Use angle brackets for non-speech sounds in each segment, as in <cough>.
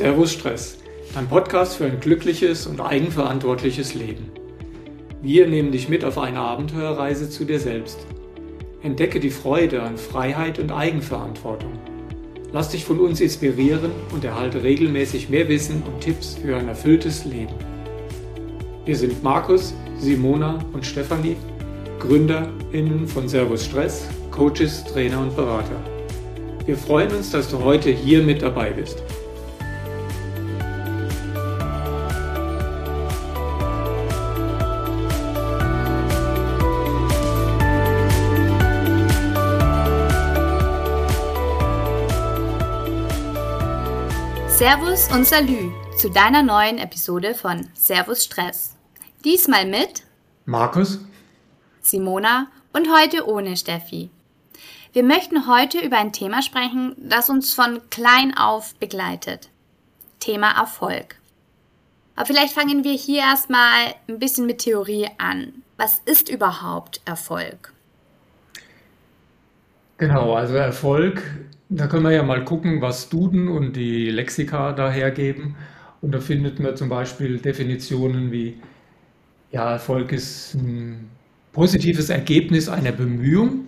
Servus Stress, dein Podcast für ein glückliches und eigenverantwortliches Leben. Wir nehmen dich mit auf eine Abenteuerreise zu dir selbst. Entdecke die Freude an Freiheit und Eigenverantwortung. Lass dich von uns inspirieren und erhalte regelmäßig mehr Wissen und Tipps für ein erfülltes Leben. Wir sind Markus, Simona und Stefanie, GründerInnen von Servus Stress, Coaches, Trainer und Berater. Wir freuen uns, dass du heute hier mit dabei bist. Servus und Salü zu deiner neuen Episode von Servus Stress. Diesmal mit Markus, Simona und heute ohne Steffi. Wir möchten heute über ein Thema sprechen, das uns von klein auf begleitet. Thema Erfolg. Aber vielleicht fangen wir hier erstmal ein bisschen mit Theorie an. Was ist überhaupt Erfolg? Genau, also Erfolg da können wir ja mal gucken, was Duden und die Lexika dahergeben. Und da findet man zum Beispiel Definitionen wie, ja, Erfolg ist ein positives Ergebnis einer Bemühung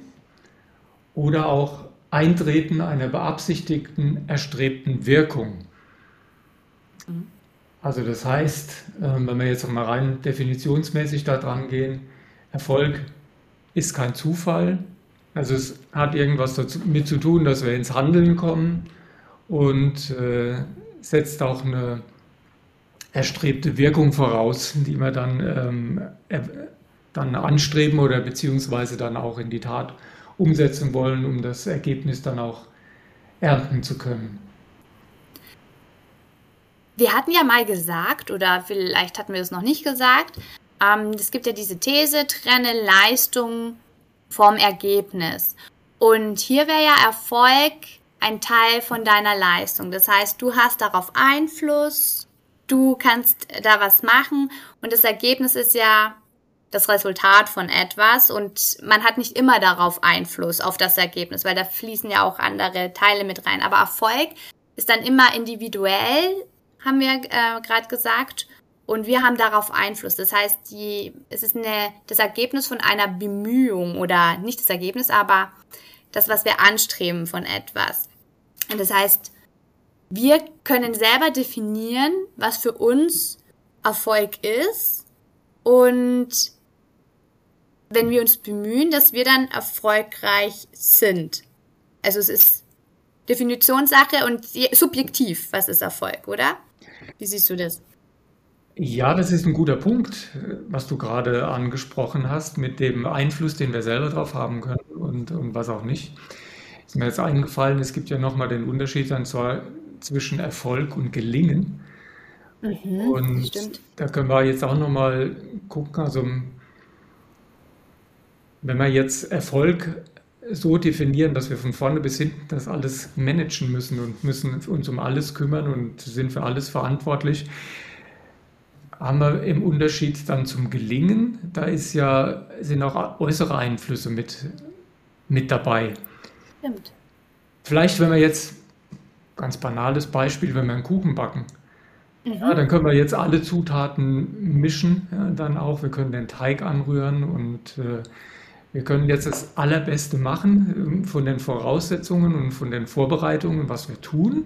oder auch Eintreten einer beabsichtigten, erstrebten Wirkung. Mhm. Also das heißt, ähm, wenn wir jetzt mal rein definitionsmäßig da dran gehen, Erfolg ist kein Zufall, also es hat irgendwas damit zu tun, dass wir ins Handeln kommen und äh, setzt auch eine erstrebte Wirkung voraus, die wir dann, ähm, dann anstreben oder beziehungsweise dann auch in die Tat umsetzen wollen, um das Ergebnis dann auch ernten zu können. Wir hatten ja mal gesagt, oder vielleicht hatten wir es noch nicht gesagt, ähm, es gibt ja diese These, trenne Leistung vom Ergebnis. Und hier wäre ja Erfolg ein Teil von deiner Leistung. Das heißt, du hast darauf Einfluss, du kannst da was machen und das Ergebnis ist ja das Resultat von etwas und man hat nicht immer darauf Einfluss auf das Ergebnis, weil da fließen ja auch andere Teile mit rein. Aber Erfolg ist dann immer individuell, haben wir äh, gerade gesagt. Und wir haben darauf Einfluss. Das heißt, die, es ist eine, das Ergebnis von einer Bemühung oder nicht das Ergebnis, aber das, was wir anstreben von etwas. Und das heißt, wir können selber definieren, was für uns Erfolg ist und wenn wir uns bemühen, dass wir dann erfolgreich sind. Also es ist Definitionssache und subjektiv, was ist Erfolg, oder? Wie siehst du das? Ja, das ist ein guter Punkt, was du gerade angesprochen hast, mit dem Einfluss, den wir selber drauf haben können und, und was auch nicht. Ist mir jetzt eingefallen, es gibt ja nochmal den Unterschied dann zwar zwischen Erfolg und Gelingen. Mhm, und stimmt. da können wir jetzt auch nochmal gucken, also wenn wir jetzt Erfolg so definieren, dass wir von vorne bis hinten das alles managen müssen und müssen uns um alles kümmern und sind für alles verantwortlich, haben wir im Unterschied dann zum Gelingen, da ist ja, sind auch äußere Einflüsse mit, mit dabei. Stimmt. Vielleicht, wenn wir jetzt, ganz banales Beispiel, wenn wir einen Kuchen backen, mhm. ja, dann können wir jetzt alle Zutaten mischen, ja, dann auch, wir können den Teig anrühren und äh, wir können jetzt das Allerbeste machen äh, von den Voraussetzungen und von den Vorbereitungen, was wir tun.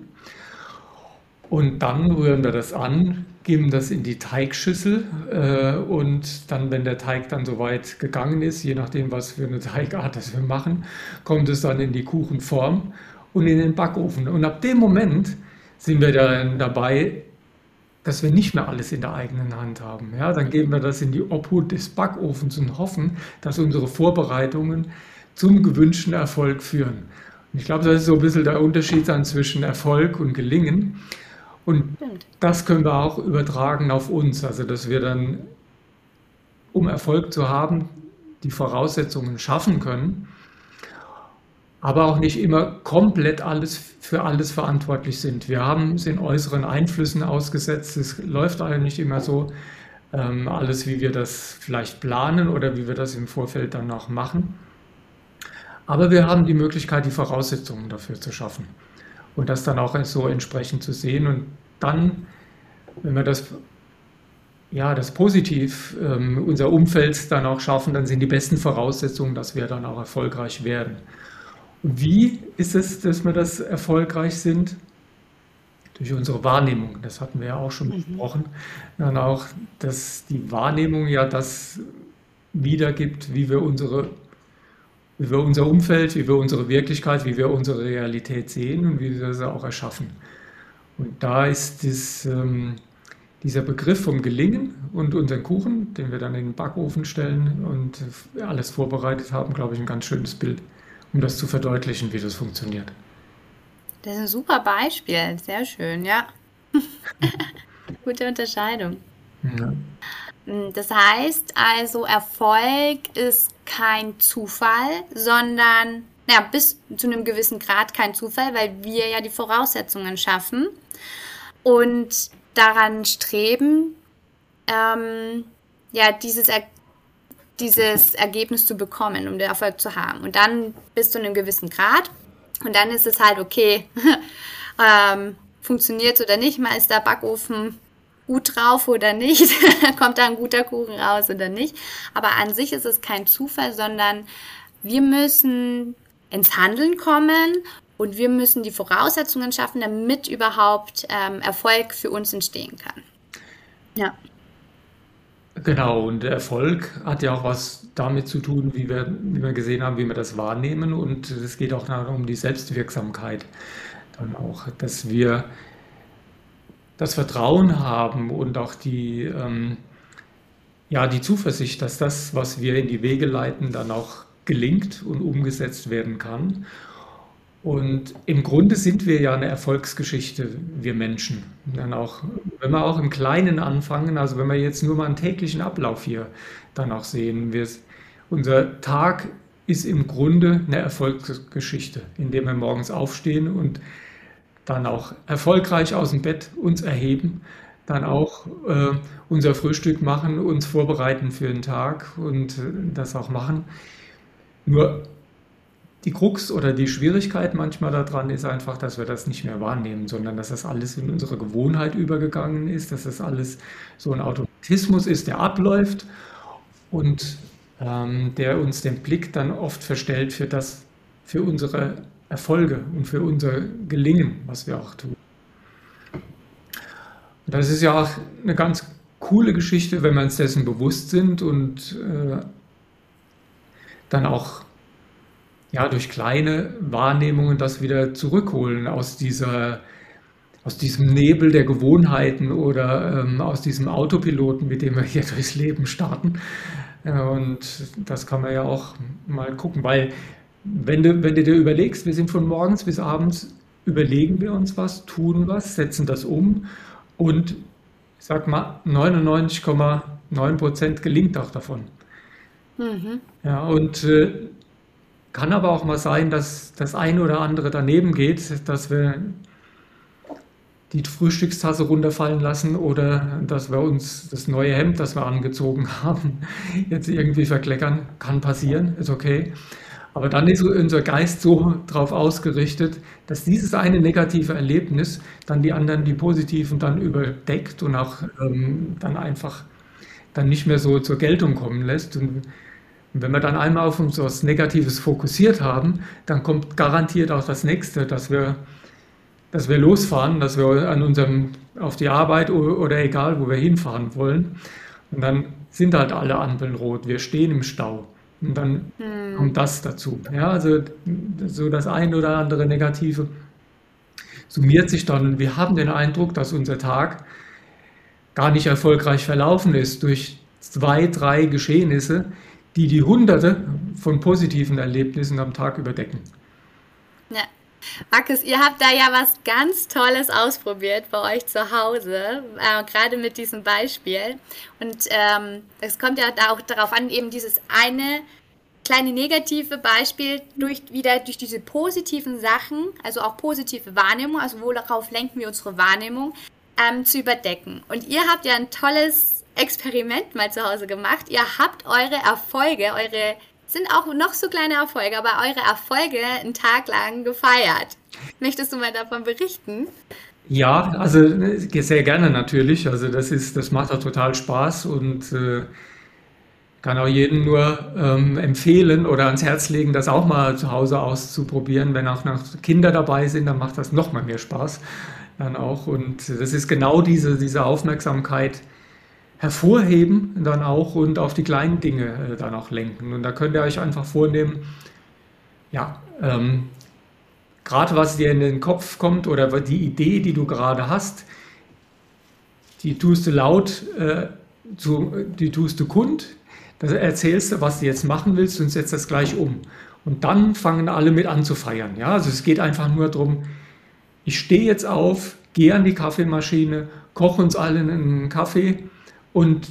Und dann rühren wir das an, geben das in die Teigschüssel äh, und dann, wenn der Teig dann soweit gegangen ist, je nachdem, was für eine Teigart das wir machen, kommt es dann in die Kuchenform und in den Backofen. Und ab dem Moment sind wir dann dabei, dass wir nicht mehr alles in der eigenen Hand haben. Ja, dann geben wir das in die Obhut des Backofens und hoffen, dass unsere Vorbereitungen zum gewünschten Erfolg führen. Ich glaube, das ist so ein bisschen der Unterschied dann zwischen Erfolg und Gelingen. Und Stimmt. das können wir auch übertragen auf uns, also dass wir dann, um Erfolg zu haben, die Voraussetzungen schaffen können, aber auch nicht immer komplett alles für alles verantwortlich sind. Wir haben, sind äußeren Einflüssen ausgesetzt. Es läuft eigentlich nicht immer so ähm, alles, wie wir das vielleicht planen oder wie wir das im Vorfeld dann auch machen. Aber wir haben die Möglichkeit, die Voraussetzungen dafür zu schaffen und das dann auch so entsprechend zu sehen. Und dann, wenn wir das, ja, das positiv, ähm, unser Umfeld dann auch schaffen, dann sind die besten Voraussetzungen, dass wir dann auch erfolgreich werden. Und wie ist es, dass wir das erfolgreich sind? Durch unsere Wahrnehmung, das hatten wir ja auch schon mhm. besprochen. Dann auch, dass die Wahrnehmung ja das wiedergibt, wie wir unsere wie wir unser Umfeld, wie wir unsere Wirklichkeit, wie wir unsere Realität sehen und wie wir sie auch erschaffen. Und da ist das, ähm, dieser Begriff vom Gelingen und unseren Kuchen, den wir dann in den Backofen stellen und alles vorbereitet haben, glaube ich, ein ganz schönes Bild, um das zu verdeutlichen, wie das funktioniert. Das ist ein super Beispiel, sehr schön, ja. <laughs> Gute Unterscheidung. Ja. Hm, das heißt also, Erfolg ist kein Zufall, sondern ja, bis zu einem gewissen Grad kein Zufall, weil wir ja die Voraussetzungen schaffen und daran streben, ähm, ja, dieses, er dieses Ergebnis zu bekommen, um den Erfolg zu haben. Und dann bis zu einem gewissen Grad. Und dann ist es halt okay, <laughs> ähm, funktioniert oder nicht, mal ist der Backofen gut drauf oder nicht, <laughs> kommt da ein guter Kuchen raus oder nicht. Aber an sich ist es kein Zufall, sondern wir müssen ins Handeln kommen und wir müssen die Voraussetzungen schaffen, damit überhaupt ähm, Erfolg für uns entstehen kann. Ja. Genau, und Erfolg hat ja auch was damit zu tun, wie wir, wie wir gesehen haben, wie wir das wahrnehmen. Und es geht auch um die Selbstwirksamkeit. Dann auch, dass wir das Vertrauen haben und auch die, ähm, ja, die Zuversicht, dass das, was wir in die Wege leiten, dann auch gelingt und umgesetzt werden kann. Und im Grunde sind wir ja eine Erfolgsgeschichte, wir Menschen. Dann auch, wenn wir auch im Kleinen anfangen, also wenn wir jetzt nur mal einen täglichen Ablauf hier dann auch sehen, wir, unser Tag ist im Grunde eine Erfolgsgeschichte, indem wir morgens aufstehen und dann auch erfolgreich aus dem Bett uns erheben, dann auch äh, unser Frühstück machen, uns vorbereiten für den Tag und äh, das auch machen. Nur die Krux oder die Schwierigkeit manchmal daran ist einfach, dass wir das nicht mehr wahrnehmen, sondern dass das alles in unsere Gewohnheit übergegangen ist, dass das alles so ein Automatismus ist, der abläuft und ähm, der uns den Blick dann oft verstellt für das, für unsere Erfolge und für unser Gelingen, was wir auch tun. Und das ist ja auch eine ganz coole Geschichte, wenn wir uns dessen bewusst sind und äh, dann auch ja, durch kleine Wahrnehmungen das wieder zurückholen aus, dieser, aus diesem Nebel der Gewohnheiten oder ähm, aus diesem Autopiloten, mit dem wir hier <laughs> durchs Leben starten. Und das kann man ja auch mal gucken, weil wenn du, wenn du dir überlegst, wir sind von morgens bis abends, überlegen wir uns was, tun was, setzen das um und ich sag mal, 99,9 Prozent gelingt auch davon. Mhm. Ja, und äh, kann aber auch mal sein, dass das eine oder andere daneben geht, dass wir die Frühstückstasse runterfallen lassen oder dass wir uns das neue Hemd, das wir angezogen <laughs> haben, jetzt irgendwie verkleckern. Kann passieren, ist okay. Aber dann ist unser Geist so darauf ausgerichtet, dass dieses eine negative Erlebnis dann die anderen, die positiven, dann überdeckt und auch ähm, dann einfach dann nicht mehr so zur Geltung kommen lässt. Und wenn wir dann einmal auf uns was Negatives fokussiert haben, dann kommt garantiert auch das Nächste, dass wir, dass wir losfahren, dass wir an unserem, auf die Arbeit oder, egal, wo wir hinfahren wollen. Und dann sind halt alle Ampeln rot. Wir stehen im Stau. Und dann hm. kommt das dazu. Ja, also so das ein oder andere Negative summiert sich dann. Wir haben den Eindruck, dass unser Tag gar nicht erfolgreich verlaufen ist durch zwei, drei Geschehnisse, die die Hunderte von positiven Erlebnissen am Tag überdecken. Ja. Markus, ihr habt da ja was ganz Tolles ausprobiert bei euch zu Hause, äh, gerade mit diesem Beispiel. Und ähm, es kommt ja auch darauf an, eben dieses eine kleine negative Beispiel durch wieder durch diese positiven Sachen, also auch positive Wahrnehmung, also worauf lenken wir unsere Wahrnehmung, ähm, zu überdecken. Und ihr habt ja ein tolles Experiment mal zu Hause gemacht. Ihr habt eure Erfolge, eure sind auch noch so kleine Erfolge, aber eure Erfolge einen Tag lang gefeiert. Möchtest du mal davon berichten? Ja, also äh, sehr gerne natürlich. Also das ist, das macht auch total Spaß und äh, kann auch jedem nur ähm, empfehlen oder ans Herz legen, das auch mal zu Hause auszuprobieren. Wenn auch noch Kinder dabei sind, dann macht das noch mal mehr Spaß dann auch. Und das ist genau diese, diese Aufmerksamkeit hervorheben dann auch und auf die kleinen Dinge äh, dann auch lenken. Und da könnt ihr euch einfach vornehmen, ja, ähm, gerade was dir in den Kopf kommt oder die Idee, die du gerade hast, die tust du laut, äh, zu, die tust du kund, da erzählst du, was du jetzt machen willst und setzt das gleich um. Und dann fangen alle mit an zu feiern. Ja? Also es geht einfach nur darum, ich stehe jetzt auf, gehe an die Kaffeemaschine, koche uns allen einen Kaffee und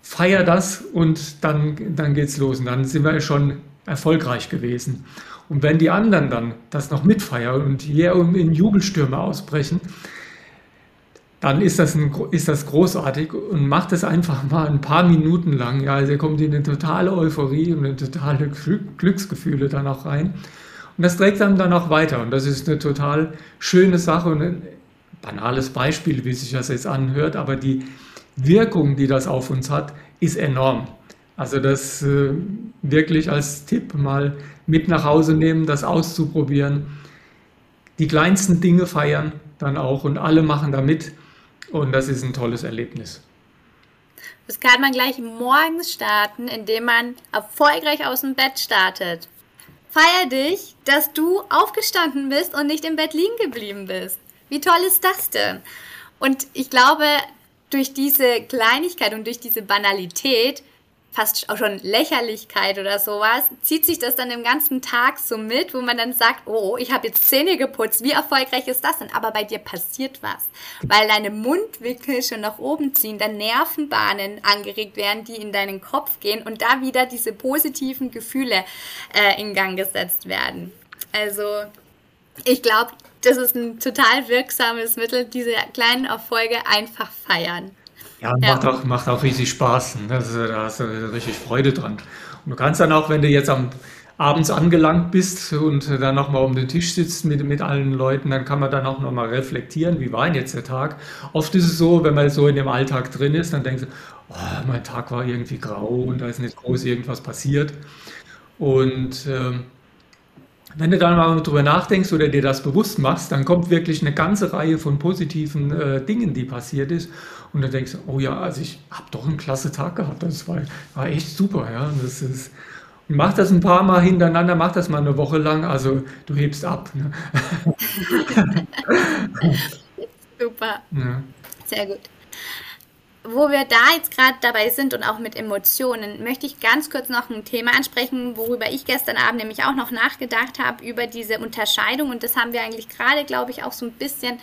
feier das und dann, dann geht's los. Und dann sind wir schon erfolgreich gewesen. Und wenn die anderen dann das noch mitfeiern und hier in Jubelstürme ausbrechen, dann ist das, ein, ist das großartig und macht es einfach mal ein paar Minuten lang. Ja, also kommt in eine totale Euphorie und eine totale Glücksgefühle dann auch rein. Und das trägt dann dann auch weiter. Und das ist eine total schöne Sache und ein banales Beispiel, wie sich das jetzt anhört, aber die Wirkung, die das auf uns hat, ist enorm. Also das äh, wirklich als Tipp mal mit nach Hause nehmen, das auszuprobieren. Die kleinsten Dinge feiern dann auch und alle machen da mit und das ist ein tolles Erlebnis. Das kann man gleich morgens starten, indem man erfolgreich aus dem Bett startet. Feier dich, dass du aufgestanden bist und nicht im Bett liegen geblieben bist. Wie toll ist das denn? Und ich glaube, durch diese Kleinigkeit und durch diese Banalität fast auch schon Lächerlichkeit oder sowas, zieht sich das dann den ganzen Tag so mit, wo man dann sagt, oh, ich habe jetzt Zähne geputzt, wie erfolgreich ist das denn? Aber bei dir passiert was, weil deine Mundwinkel schon nach oben ziehen, dann Nervenbahnen angeregt werden, die in deinen Kopf gehen und da wieder diese positiven Gefühle äh, in Gang gesetzt werden. Also ich glaube, das ist ein total wirksames Mittel, diese kleinen Erfolge einfach feiern. Ja, macht, ja. Auch, macht auch riesig Spaß. Das, da hast du richtig Freude dran. Und du kannst dann auch, wenn du jetzt am abends angelangt bist und dann nochmal um den Tisch sitzt mit, mit allen Leuten, dann kann man dann auch nochmal reflektieren, wie war denn jetzt der Tag. Oft ist es so, wenn man so in dem Alltag drin ist, dann denkst du, oh, mein Tag war irgendwie grau und da ist nicht groß irgendwas passiert. Und ähm, wenn du dann mal drüber nachdenkst oder dir das bewusst machst, dann kommt wirklich eine ganze Reihe von positiven äh, Dingen, die passiert ist. Und dann denkst du, oh ja, also ich habe doch einen klasse Tag gehabt. Das war, war echt super. Ja. Das ist, und mach das ein paar Mal hintereinander, mach das mal eine Woche lang. Also du hebst ab. Ne? <laughs> <laughs> super. Ja. Sehr gut wo wir da jetzt gerade dabei sind und auch mit Emotionen, möchte ich ganz kurz noch ein Thema ansprechen, worüber ich gestern Abend nämlich auch noch nachgedacht habe, über diese Unterscheidung. Und das haben wir eigentlich gerade, glaube ich, auch so ein bisschen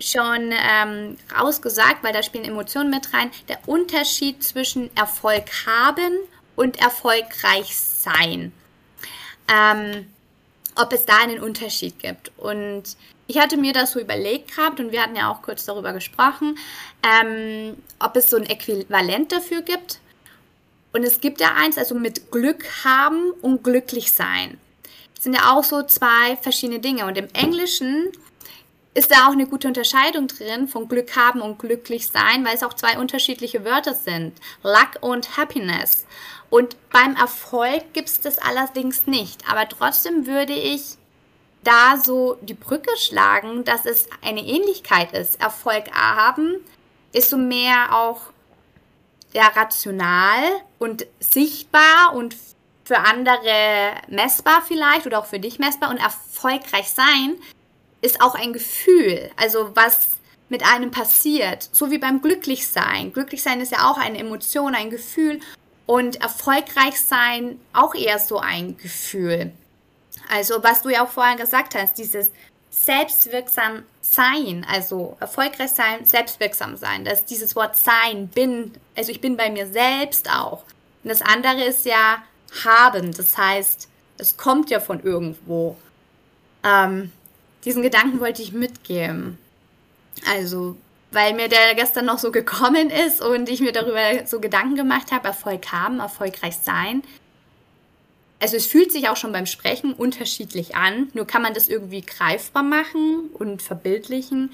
schon ähm, rausgesagt, weil da spielen Emotionen mit rein. Der Unterschied zwischen Erfolg haben und erfolgreich sein. Ähm, ob es da einen Unterschied gibt. Und ich hatte mir das so überlegt gehabt und wir hatten ja auch kurz darüber gesprochen, ähm, ob es so ein Äquivalent dafür gibt. Und es gibt ja eins, also mit Glück haben und glücklich sein. Das sind ja auch so zwei verschiedene Dinge. Und im Englischen ist da auch eine gute Unterscheidung drin von Glück haben und glücklich sein, weil es auch zwei unterschiedliche Wörter sind. Luck und Happiness. Und beim Erfolg gibt es das allerdings nicht. Aber trotzdem würde ich da so die Brücke schlagen, dass es eine Ähnlichkeit ist. Erfolg haben ist so mehr auch ja, rational und sichtbar und für andere messbar vielleicht oder auch für dich messbar und erfolgreich sein ist auch ein Gefühl, also was mit einem passiert, so wie beim Glücklichsein. Glücklichsein ist ja auch eine Emotion, ein Gefühl und erfolgreich sein auch eher so ein Gefühl. Also was du ja auch vorher gesagt hast, dieses selbstwirksam sein, also erfolgreich sein, selbstwirksam sein. Das ist dieses Wort sein, bin, also ich bin bei mir selbst auch. Und das andere ist ja haben, das heißt, es kommt ja von irgendwo. Ähm, diesen Gedanken wollte ich mitgeben. Also, weil mir der gestern noch so gekommen ist und ich mir darüber so Gedanken gemacht habe, Erfolg haben, erfolgreich sein. Also es fühlt sich auch schon beim Sprechen unterschiedlich an, nur kann man das irgendwie greifbar machen und verbildlichen.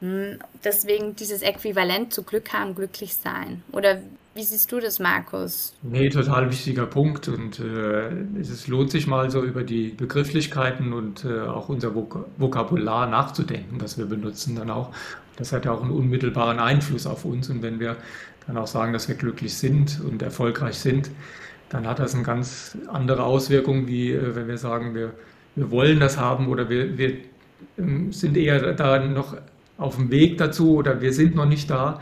Hm, deswegen dieses Äquivalent zu Glück haben, glücklich sein. Oder wie siehst du das, Markus? Nee, total wichtiger Punkt. Und äh, es lohnt sich mal so über die Begrifflichkeiten und äh, auch unser Vok Vokabular nachzudenken, was wir benutzen dann auch. Das hat ja auch einen unmittelbaren Einfluss auf uns. Und wenn wir dann auch sagen, dass wir glücklich sind und erfolgreich sind, dann hat das eine ganz andere Auswirkung, wie äh, wenn wir sagen, wir, wir wollen das haben oder wir, wir ähm, sind eher da noch auf dem Weg dazu oder wir sind noch nicht da.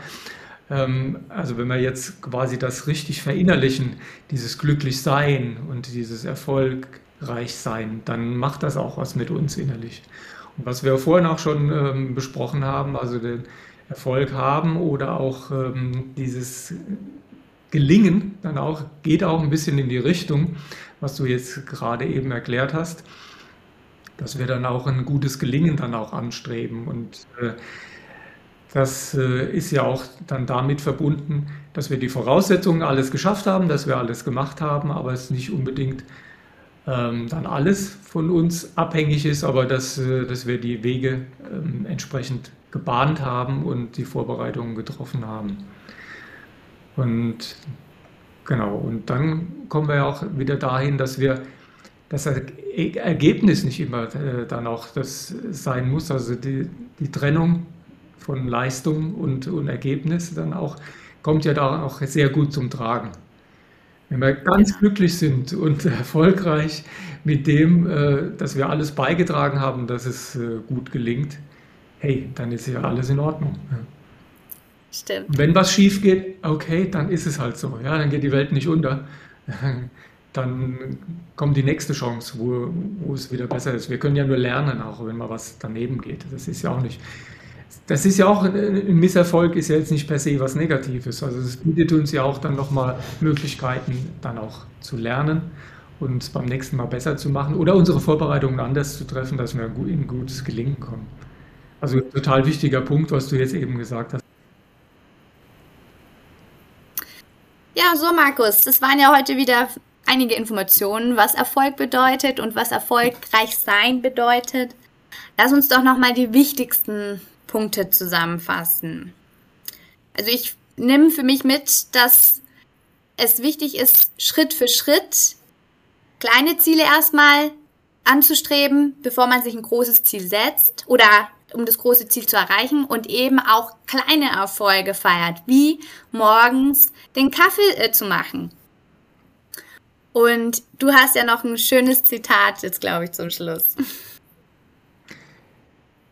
Ähm, also wenn wir jetzt quasi das richtig verinnerlichen, dieses Glücklichsein und dieses Erfolgreichsein, dann macht das auch was mit uns innerlich. Und was wir vorhin auch schon ähm, besprochen haben, also den Erfolg haben oder auch dieses Gelingen dann auch, geht auch ein bisschen in die Richtung, was du jetzt gerade eben erklärt hast, dass wir dann auch ein gutes Gelingen dann auch anstreben. Und äh, das äh, ist ja auch dann damit verbunden, dass wir die Voraussetzungen alles geschafft haben, dass wir alles gemacht haben, aber es nicht unbedingt ähm, dann alles von uns abhängig ist, aber dass, äh, dass wir die Wege ähm, entsprechend gebahnt haben und die Vorbereitungen getroffen haben. Und genau, und dann kommen wir ja auch wieder dahin, dass wir das Ergebnis nicht immer äh, dann auch das sein muss, also die, die Trennung von Leistung und, und Ergebnis dann auch, kommt ja da auch sehr gut zum Tragen. Wenn wir ganz ja. glücklich sind und <laughs> erfolgreich mit dem, äh, dass wir alles beigetragen haben, dass es äh, gut gelingt, hey, dann ist ja alles in Ordnung. Stimmt. Wenn was schief geht, okay, dann ist es halt so. Ja, dann geht die Welt nicht unter. <laughs> Dann kommt die nächste Chance, wo, wo es wieder besser ist. Wir können ja nur lernen, auch wenn mal was daneben geht. Das ist ja auch nicht. Das ist ja auch ein Misserfolg, ist ja jetzt nicht per se was Negatives. Also es bietet uns ja auch dann nochmal Möglichkeiten, dann auch zu lernen und beim nächsten Mal besser zu machen oder unsere Vorbereitungen anders zu treffen, dass wir in ein gutes Gelingen kommen. Also total wichtiger Punkt, was du jetzt eben gesagt hast. Ja, so Markus, das waren ja heute wieder einige Informationen, was Erfolg bedeutet und was erfolgreich sein bedeutet. Lass uns doch nochmal die wichtigsten Punkte zusammenfassen. Also ich nehme für mich mit, dass es wichtig ist, Schritt für Schritt kleine Ziele erstmal anzustreben, bevor man sich ein großes Ziel setzt oder um das große Ziel zu erreichen und eben auch kleine Erfolge feiert, wie morgens den Kaffee äh, zu machen. Und du hast ja noch ein schönes Zitat jetzt, glaube ich, zum Schluss.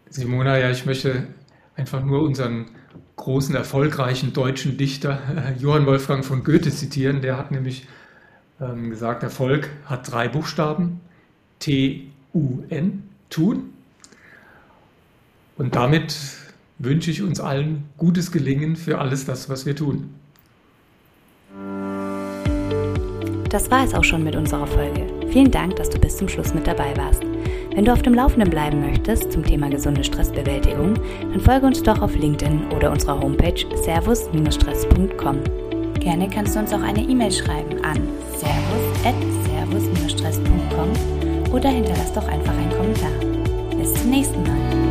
Simona, ja, ich möchte einfach nur unseren großen, erfolgreichen deutschen Dichter äh, Johann Wolfgang von Goethe zitieren. Der hat nämlich ähm, gesagt, Erfolg hat drei Buchstaben, T-U-N, tun. Und damit wünsche ich uns allen gutes Gelingen für alles das, was wir tun. Das war es auch schon mit unserer Folge. Vielen Dank, dass du bis zum Schluss mit dabei warst. Wenn du auf dem Laufenden bleiben möchtest zum Thema gesunde Stressbewältigung, dann folge uns doch auf LinkedIn oder unserer Homepage servus-stress.com. Gerne kannst du uns auch eine E-Mail schreiben an servus-stress.com oder hinterlass doch einfach einen Kommentar. Bis zum nächsten Mal.